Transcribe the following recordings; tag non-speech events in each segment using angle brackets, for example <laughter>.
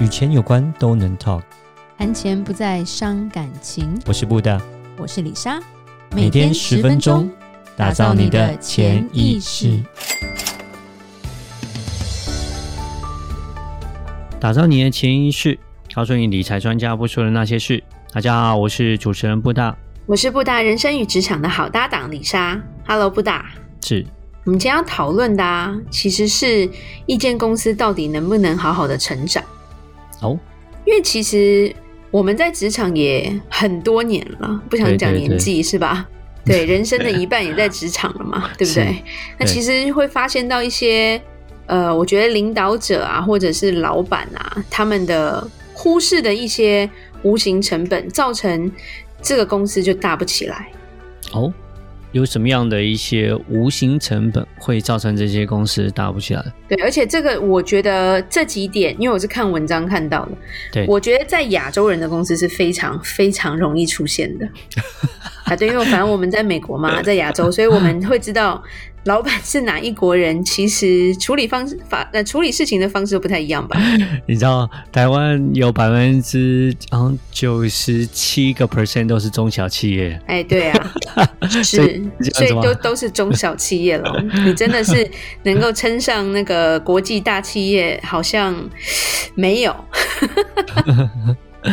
与钱有关都能 talk，谈钱不再伤感情。我是布大，我是李莎，每天十分钟，打造你的潜意识，打造你的潜意识，告诉你理财专家不说的那些事。大家好，我是主持人布大，我是布大人生与职场的好搭档李莎。Hello，布大，是。我们今天要讨论的啊，其实是一间公司到底能不能好好的成长。哦，因为其实我们在职场也很多年了，不想讲年纪是吧？<laughs> 对，人生的一半也在职场了嘛，<laughs> 对不对？那其实会发现到一些，呃，我觉得领导者啊，或者是老板啊，他们的忽视的一些无形成本，造成这个公司就大不起来。哦。有什么样的一些无形成本会造成这些公司打不起来？对，而且这个我觉得这几点，因为我是看文章看到的，对，我觉得在亚洲人的公司是非常非常容易出现的 <laughs> 啊。对，因为反正我们在美国嘛，<laughs> 在亚洲，所以我们会知道。老板是哪一国人？其实处理方式法呃处理事情的方式都不太一样吧？<laughs> 你知道台湾有百分之嗯九十七个 percent 都是中小企业。哎，对啊，<laughs> 是，所以都都是中小企业了。<laughs> 你真的是能够称上那个国际大企业，好像没有。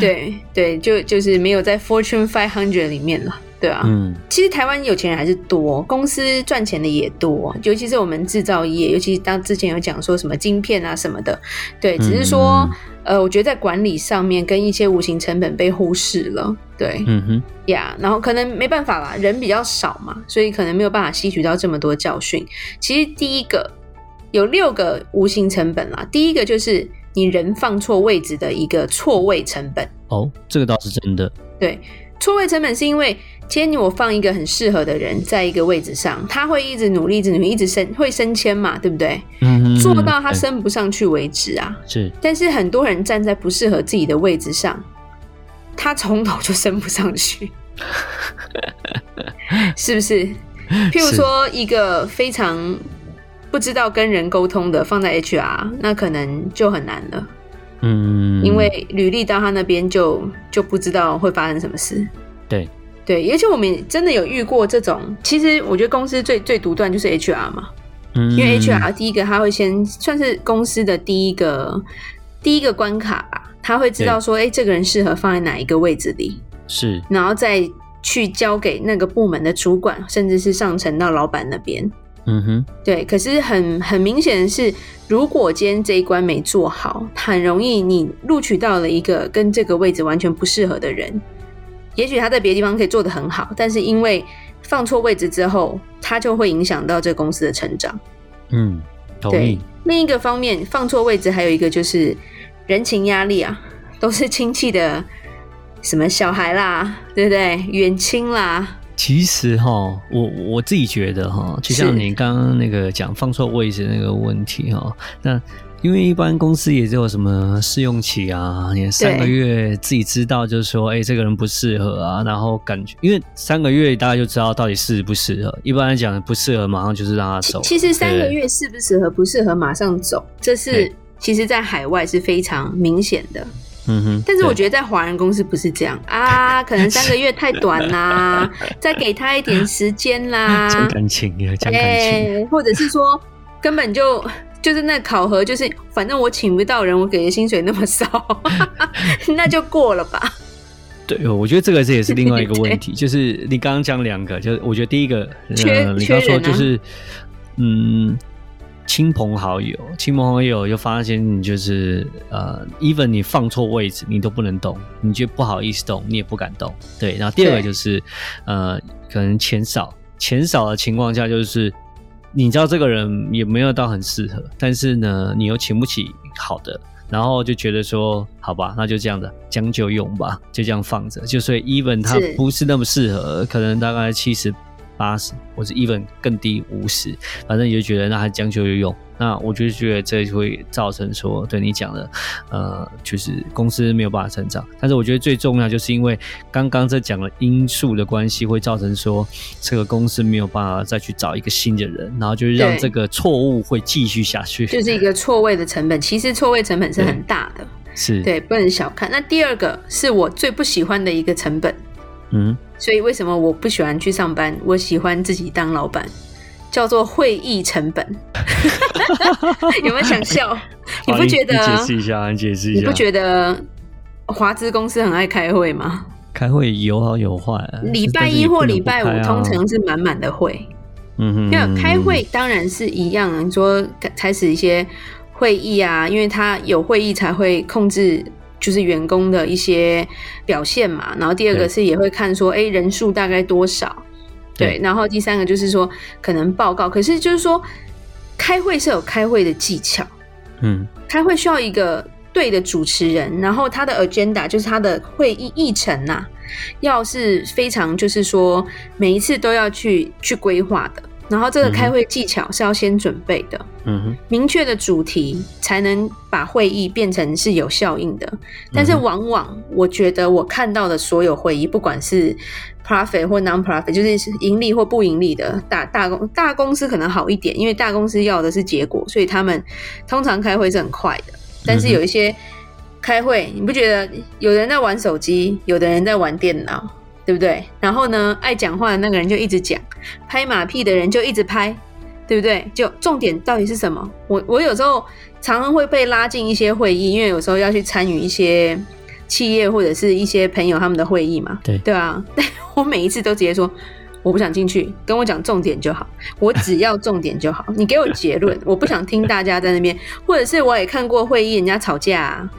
对对，就就是没有在 Fortune Five Hundred 里面了。对啊，嗯，其实台湾有钱人还是多，公司赚钱的也多，尤其是我们制造业，尤其当之前有讲说什么晶片啊什么的，对，只是说，嗯、呃，我觉得在管理上面跟一些无形成本被忽视了，对，嗯哼，呀，yeah, 然后可能没办法啦，人比较少嘛，所以可能没有办法吸取到这么多教训。其实第一个有六个无形成本啦，第一个就是你人放错位置的一个错位成本。哦，这个倒是真的，对。错位成本是因为，今天我放一个很适合的人在一个位置上，他会一直努力，一直努力，一直升，会升迁嘛，对不对？嗯，做到他升不上去为止啊。是。但是很多人站在不适合自己的位置上，他从头就升不上去，<laughs> 是不是？譬如说，一个非常不知道跟人沟通的放在 HR，那可能就很难了。嗯，因为履历到他那边就就不知道会发生什么事。对对，而且我们真的有遇过这种。其实我觉得公司最最独断就是 HR 嘛，嗯，因为 HR 第一个他会先算是公司的第一个第一个关卡吧，他会知道说，哎，这个人适合放在哪一个位置里，是，然后再去交给那个部门的主管，甚至是上层到老板那边。嗯哼，对，可是很很明显的是，如果今天这一关没做好，很容易你录取到了一个跟这个位置完全不适合的人。也许他在别的地方可以做得很好，但是因为放错位置之后，他就会影响到这个公司的成长。嗯，同意。对，另一个方面，放错位置还有一个就是人情压力啊，都是亲戚的什么小孩啦，对不对？远亲啦。其实哈，我我自己觉得哈，就像你刚刚那个讲放错位置那个问题哈，那因为一般公司也就有什么试用期啊，你三个月自己知道，就是说，哎、欸，这个人不适合啊，然后感觉，因为三个月大家就知道到底适不适合。一般来讲，不适合马上就是让他走。其实三个月适不适合，不适合马上走，这是其实在海外是非常明显的。嗯哼，但是我觉得在华人公司不是这样啊，<laughs> 可能三个月太短啦，再给他一点时间啦，讲感情呀，讲感情，欸，或者是说根本就就是那考核，就是反正我请不到人，我给的薪水那么少，<laughs> 那就过了吧。对，我觉得这个这也是另外一个问题，就是你刚刚讲两个，就是我觉得第一个，缺刚刚说就是，啊，嗯。亲朋好友，亲朋好友就发现你就是呃，even 你放错位置，你都不能动，你就不好意思动，你也不敢动。对，然后第二个就是呃，可能钱少，钱少的情况下，就是你知道这个人也没有到很适合，但是呢，你又请不起好的，然后就觉得说，好吧，那就这样子将就用吧，就这样放着。就所以 even 他不是那么适合，可能大概七十。八十，或者 even 更低五十，反正你就觉得那还将就有用。那我就觉得这会造成说，对你讲的，呃，就是公司没有办法成长。但是我觉得最重要就是因为刚刚这讲了因素的关系，会造成说这个公司没有办法再去找一个新的人，然后就是让这个错误会继续下去。就是一个错位的成本，其实错位成本是很大的。是对，不能小看。那第二个是我最不喜欢的一个成本，嗯，所以为什么我不喜欢去上班？我喜欢自己当老板，叫做会议成本。<laughs> 有没有想笑？你不觉得？解释一下，你解释一下。你不觉得华资公司很爱开会吗？开会有好有坏啊。礼拜一或礼拜五通常是满满的会。嗯哼，因为开会当然是一样，你说开始一些会议啊，因为他有会议才会控制，就是员工的一些表现嘛。然后第二个是也会看说，哎，人数大概多少？对。然后第三个就是说可能报告，可是就是说开会是有开会的技巧。嗯，开会需要一个对的主持人，然后他的 agenda 就是他的会议议程呐，要是非常就是说每一次都要去去规划的。然后这个开会技巧是要先准备的，嗯哼，明确的主题才能把会议变成是有效应的。但是往往我觉得我看到的所有会议，不管是 profit 或 non-profit，就是盈利或不盈利的大大公大公司可能好一点，因为大公司要的是结果，所以他们通常开会是很快的。但是有一些开会，你不觉得有人在玩手机，有的人在玩电脑？对不对？然后呢，爱讲话的那个人就一直讲，拍马屁的人就一直拍，对不对？就重点到底是什么？我我有时候常常会被拉进一些会议，因为有时候要去参与一些企业或者是一些朋友他们的会议嘛。对对啊，但 <laughs> 我每一次都直接说我不想进去，跟我讲重点就好，我只要重点就好，你给我结论，<laughs> 我不想听大家在那边，或者是我也看过会议，人家吵架啊，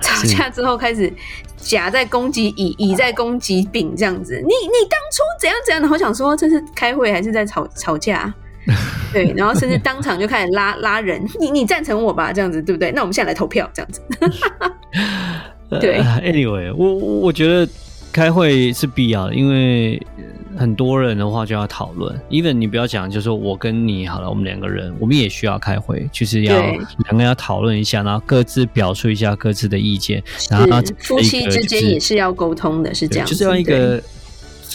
吵架之后开始。甲在攻击乙，乙在攻击丙，这样子，你你当初怎样怎样的？我想说，这是开会还是在吵吵架？对，然后甚至当场就开始拉拉人，你你赞成我吧，这样子对不对？那我们现在来投票，这样子。<laughs> 对，uh，Anyway，我我觉得开会是必要的，因为。很多人的话就要讨论，even 你不要讲，就是说我跟你好了，我们两个人，我们也需要开会，就是要两个人要讨论一下，然后各自表述一下各自的意见，然后夫妻之间也是要沟通的，是这样，就是要一个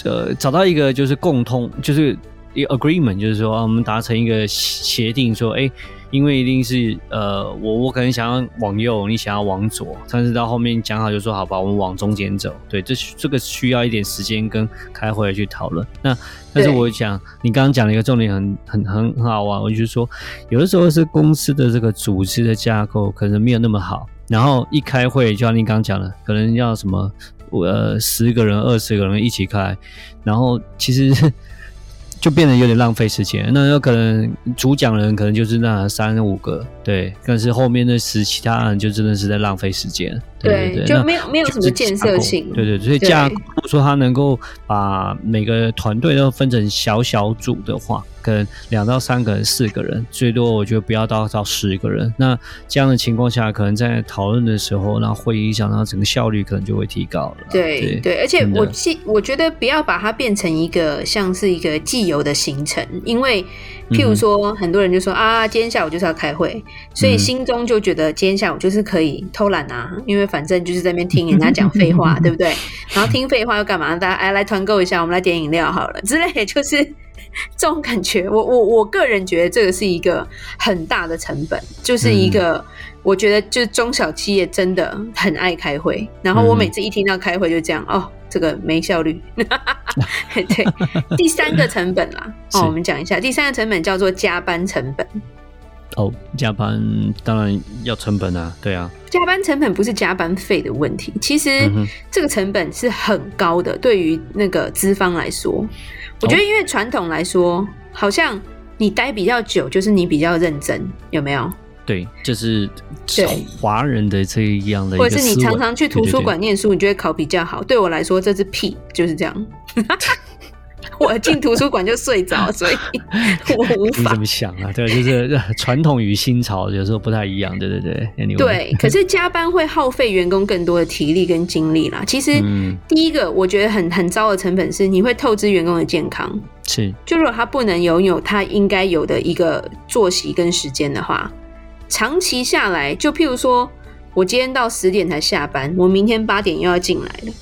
呃找到一个就是共通，就是一个 agreement，就是说我们达成一个协定，说哎。因为一定是呃，我我可能想要往右，你想要往左，但是到后面讲好就说好吧，我们往中间走。对，这这个需要一点时间跟开会去讨论。那但是我想你刚刚讲的一个重点很很很很好玩，我就是说有的时候是公司的这个组织的架构可能没有那么好，然后一开会就像你刚刚讲的，可能要什么呃十个人、二十个人一起开，然后其实。就变得有点浪费时间，那有可能主讲人可能就是那三五个，对，但是后面那十其他人就真的是在浪费时间，对就没有没有什么建设性，对对，所以架构说他能够把每个团队都分成小小组的话。可能两到三个人、四个人，最多我觉得不要到到十个人。那这样的情况下，可能在讨论的时候，然后会议上，然后整个效率可能就会提高了。对对，对，而且我记，我觉得不要把它变成一个像是一个既有的行程，因为譬如说，很多人就说、嗯、啊，今天下午就是要开会，所以心中就觉得今天下午就是可以偷懒啊，因为反正就是在那边听人家讲废话，<laughs> 对不对？然后听废话又干嘛？大家哎来团购一下，我们来点饮料好了之类的，就是。<laughs> 这种感觉，我我我个人觉得这个是一个很大的成本，就是一个我觉得就是中小企业真的很爱开会，然后我每次一听到开会就这样，哦，这个没效率。<laughs> 对，第三个成本啦，哦，我们讲一下第三个成本叫做加班成本。哦，加班当然要成本啊，对啊，加班成本不是加班费的问题，其实这个成本是很高的，对于那个资方来说。我觉得，因为传统来说、哦，好像你待比较久，就是你比较认真，有没有？对，就是华人的这样的一，或者是你常常去图书馆念书，你就会考比较好。对我来说，这是屁，就是这样。<laughs> <laughs> 我进图书馆就睡着，<laughs> 所以我无法。你怎么想啊？对，就是传统与新潮有时候不太一样，对对对。Anyway. 对，可是加班会耗费员工更多的体力跟精力啦。其实，第一个我觉得很很糟的成本是，你会透支员工的健康。是，就如果他不能拥有他应该有的一个作息跟时间的话，长期下来，就譬如说我今天到十点才下班，我明天八点又要进来了，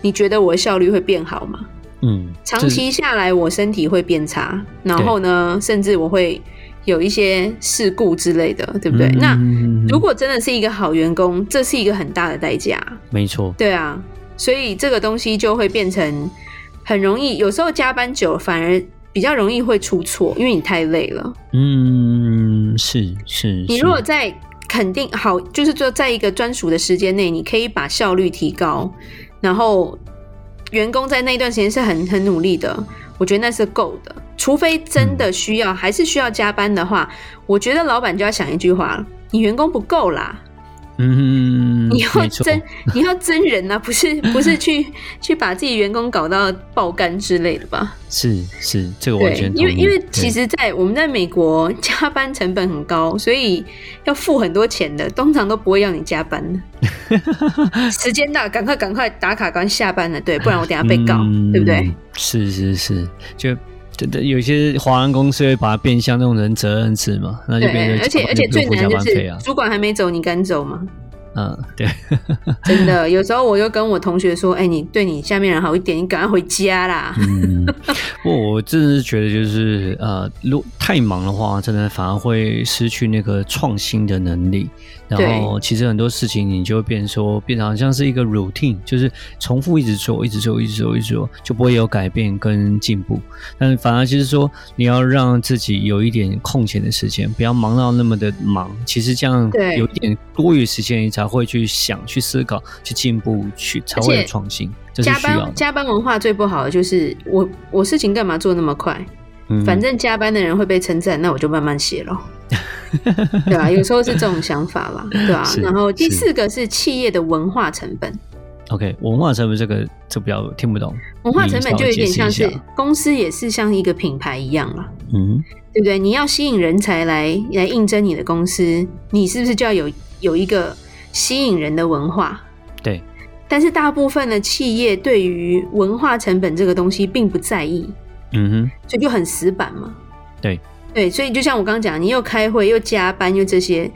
你觉得我的效率会变好吗？嗯，长期下来，我身体会变差，然后呢，甚至我会有一些事故之类的，对不对？嗯、那如果真的是一个好员工，这是一个很大的代价。没错。对啊，所以这个东西就会变成很容易，有时候加班久反而比较容易会出错，因为你太累了。嗯，是是。你如果在肯定好，就是说在一个专属的时间内，你可以把效率提高，然后员工在那段时间是很很努力的，我觉得那是够的。除非真的需要，还是需要加班的话，我觉得老板就要想一句话：你员工不够啦。嗯，你要真你要真人啊，不是 <laughs> 不是去去把自己员工搞到爆肝之类的吧？是是，这个完全因为因为其实，在我们在美国加班成本很高，所以要付很多钱的，通常都不会要你加班的。<laughs> 时间到，赶快赶快打卡，赶快下班了，对，不然我等下被告，嗯、对不对？是是是，就。对对，有些华人公司会把它变相那种人责任制嘛，那就变成而且而且最难的是，主管还没走，你敢走吗？嗯，对，<laughs> 真的，有时候我就跟我同学说，哎、欸，你对你下面人好一点，你赶快回家啦。<laughs> 嗯，不过我真的是觉得，就是呃，如太忙的话，真的反而会失去那个创新的能力。然后，其实很多事情你就会变说，变成像是一个 routine，就是重复一直做，一直做，一直做，一直做，就不会有改变跟进步。但是反而就是说，你要让自己有一点空闲的时间，不要忙到那么的忙。其实这样有一点多余时间，你才会去想、去思考、去进步、去才会有创新。加班加班文化最不好的就是我我事情干嘛做那么快？嗯，反正加班的人会被称赞，那我就慢慢写咯。<laughs> 对啊，有时候是这种想法啦，对啊。<laughs> 然后第四个是企业的文化成本。OK，文化成本这个就比较听不懂。文化成本就有点像是公司也是像一个品牌一样啦，嗯，对不对？你要吸引人才来来应征你的公司，你是不是就要有有一个吸引人的文化？对。但是大部分的企业对于文化成本这个东西并不在意，嗯哼，所以就很死板嘛。对。对，所以就像我刚刚讲，你又开会又加班又这些，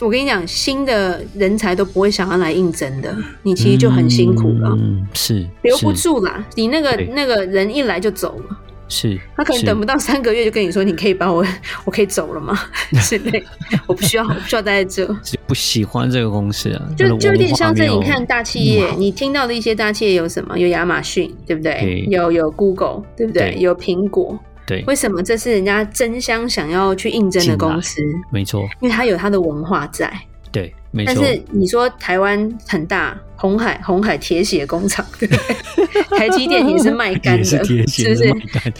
我跟你讲，新的人才都不会想要来应征的，你其实就很辛苦了，嗯，是留不住啦。你那个那个人一来就走了，是他可能等不到三个月就跟你说，你可以把我，<laughs> 我可以走了吗？<laughs> 之类，我不需要，我不需要待在这，不喜欢这个公司啊，就就有点像这你看大企业，你听到的一些大企业有什么？有亚马逊，对不对？有有 Google，对不对？有苹果。对，为什么这是人家争相想要去应征的公司？没错，因为它有它的文化在。对，没错。但是你说台湾很大，红海红海铁血工厂，对？<laughs> 台积电也是卖干的，是，是不是？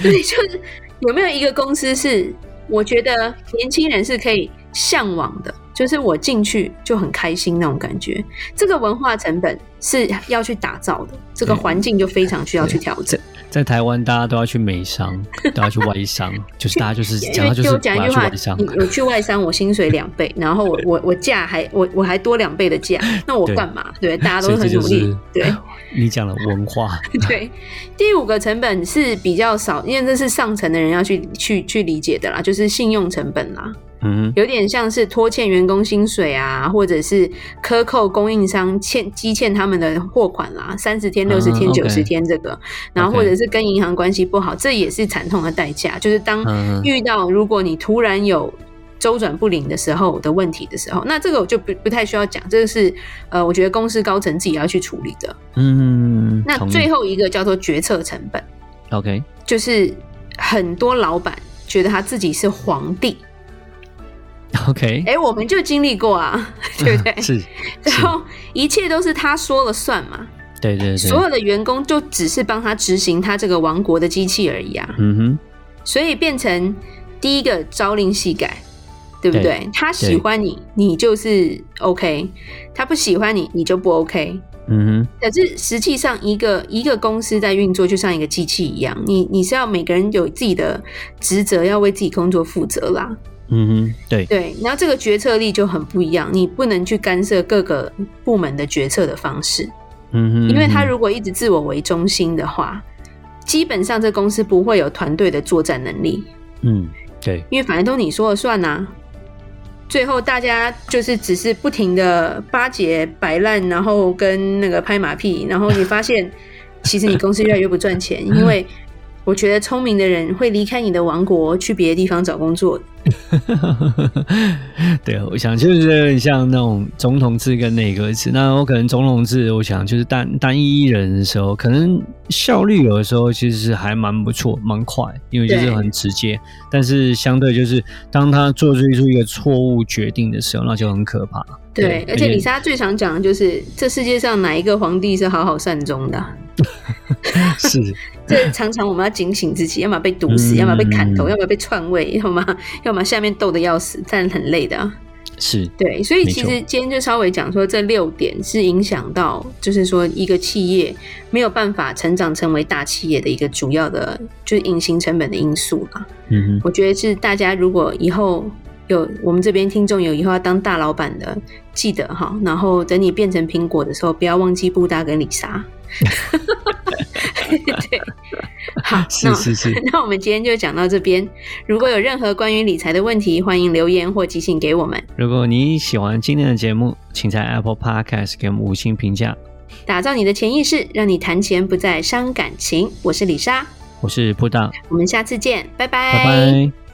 对，就是有没有一个公司是我觉得年轻人是可以向往的，就是我进去就很开心那种感觉。这个文化成本是要去打造的，这个环境就非常需要去调整。在台湾，大家都要去美商，都要去外商，就是大家就是讲，就是我讲一句话，你我去外商，我薪水两倍，然后我我我价还我我还多两倍的价，那我干嘛？对，对，大家都很努力。对，<laughs> 你讲了文化。<laughs> 对，第五个成本是比较少，因为这是上层的人要去去去理解的啦，就是信用成本啦。嗯，有点像是拖欠员工薪水啊，或者是克扣供应商欠积欠他们的货款啦，三十天、六十天、九十天这个，然后或者是跟银行关系不好，这也是惨痛的代价。就是当遇到如果你突然有周转不灵的时候的问题的时候，那这个我就不不太需要讲，这个是呃，我觉得公司高层自己要去处理的。嗯，那最后一个叫做决策成本。OK，就是很多老板觉得他自己是皇帝。<laughs> OK，哎、欸，我们就经历过啊，<laughs> 对不对？是，然后一切都是他说了算嘛。对对对，所有的员工就只是帮他执行他这个王国的机器而已啊。嗯哼，所以变成第一个朝令夕改，对不对？对，他喜欢你，你就是 OK；他不喜欢你，你就不 OK。嗯哼，可是实际上，一个一个公司在运作，就像一个机器一样，你你是要每个人有自己的职责，要为自己工作负责啦。嗯哼，对对，然后这个决策力就很不一样，你不能去干涉各个部门的决策的方式。嗯哼，因为他如果一直自我为中心的话，基本上这公司不会有团队的作战能力。嗯，对，因为反正都你说了算呐、啊，最后大家就是只是不停的巴结摆烂，然后跟那个拍马屁，然后你发现其实你公司越来越不赚钱，<laughs> 因为。我觉得聪明的人会离开你的王国，去别的地方找工作。<laughs> 对，我想就是像那种总统制跟内阁制。那我可能总统制，我想就是单单一一人的时候，可能效率有的时候其实是还蛮不错，蛮快，因为就是很直接。但是相对就是当他做出一个错误决定的时候，那就很可怕。对，对，而且李莎最常讲的就是，这世界上哪一个皇帝是好好善终的？<laughs> 是，<laughs> 这常常我们要警醒自己，要么被毒死，嗯、要么被砍头，要么被篡位，要么要么下面斗得要死，但很累的。是对，所以其实今天就稍微讲说，这六点是影响到，就是说一个企业没有办法成长成为大企业的一个主要的，就是隐形成本的因素啦。嗯哼，我觉得是大家如果以后。有我们这边听众有以后要当大老板的，记得哈，然后等你变成苹果的时候，不要忘记布达跟李莎。<laughs> 对，好，是 <laughs> 是是，那，<laughs> 那我们今天就讲到这边。如果有任何关于理财的问题，欢迎留言或寄信给我们。如果你喜欢今天的节目，请在 Apple Podcast 给我们五星评价。打造你的潜意识，让你谈钱不再伤感情。我是李莎，我是布大，我们下次见，拜拜，拜拜。